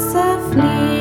softly.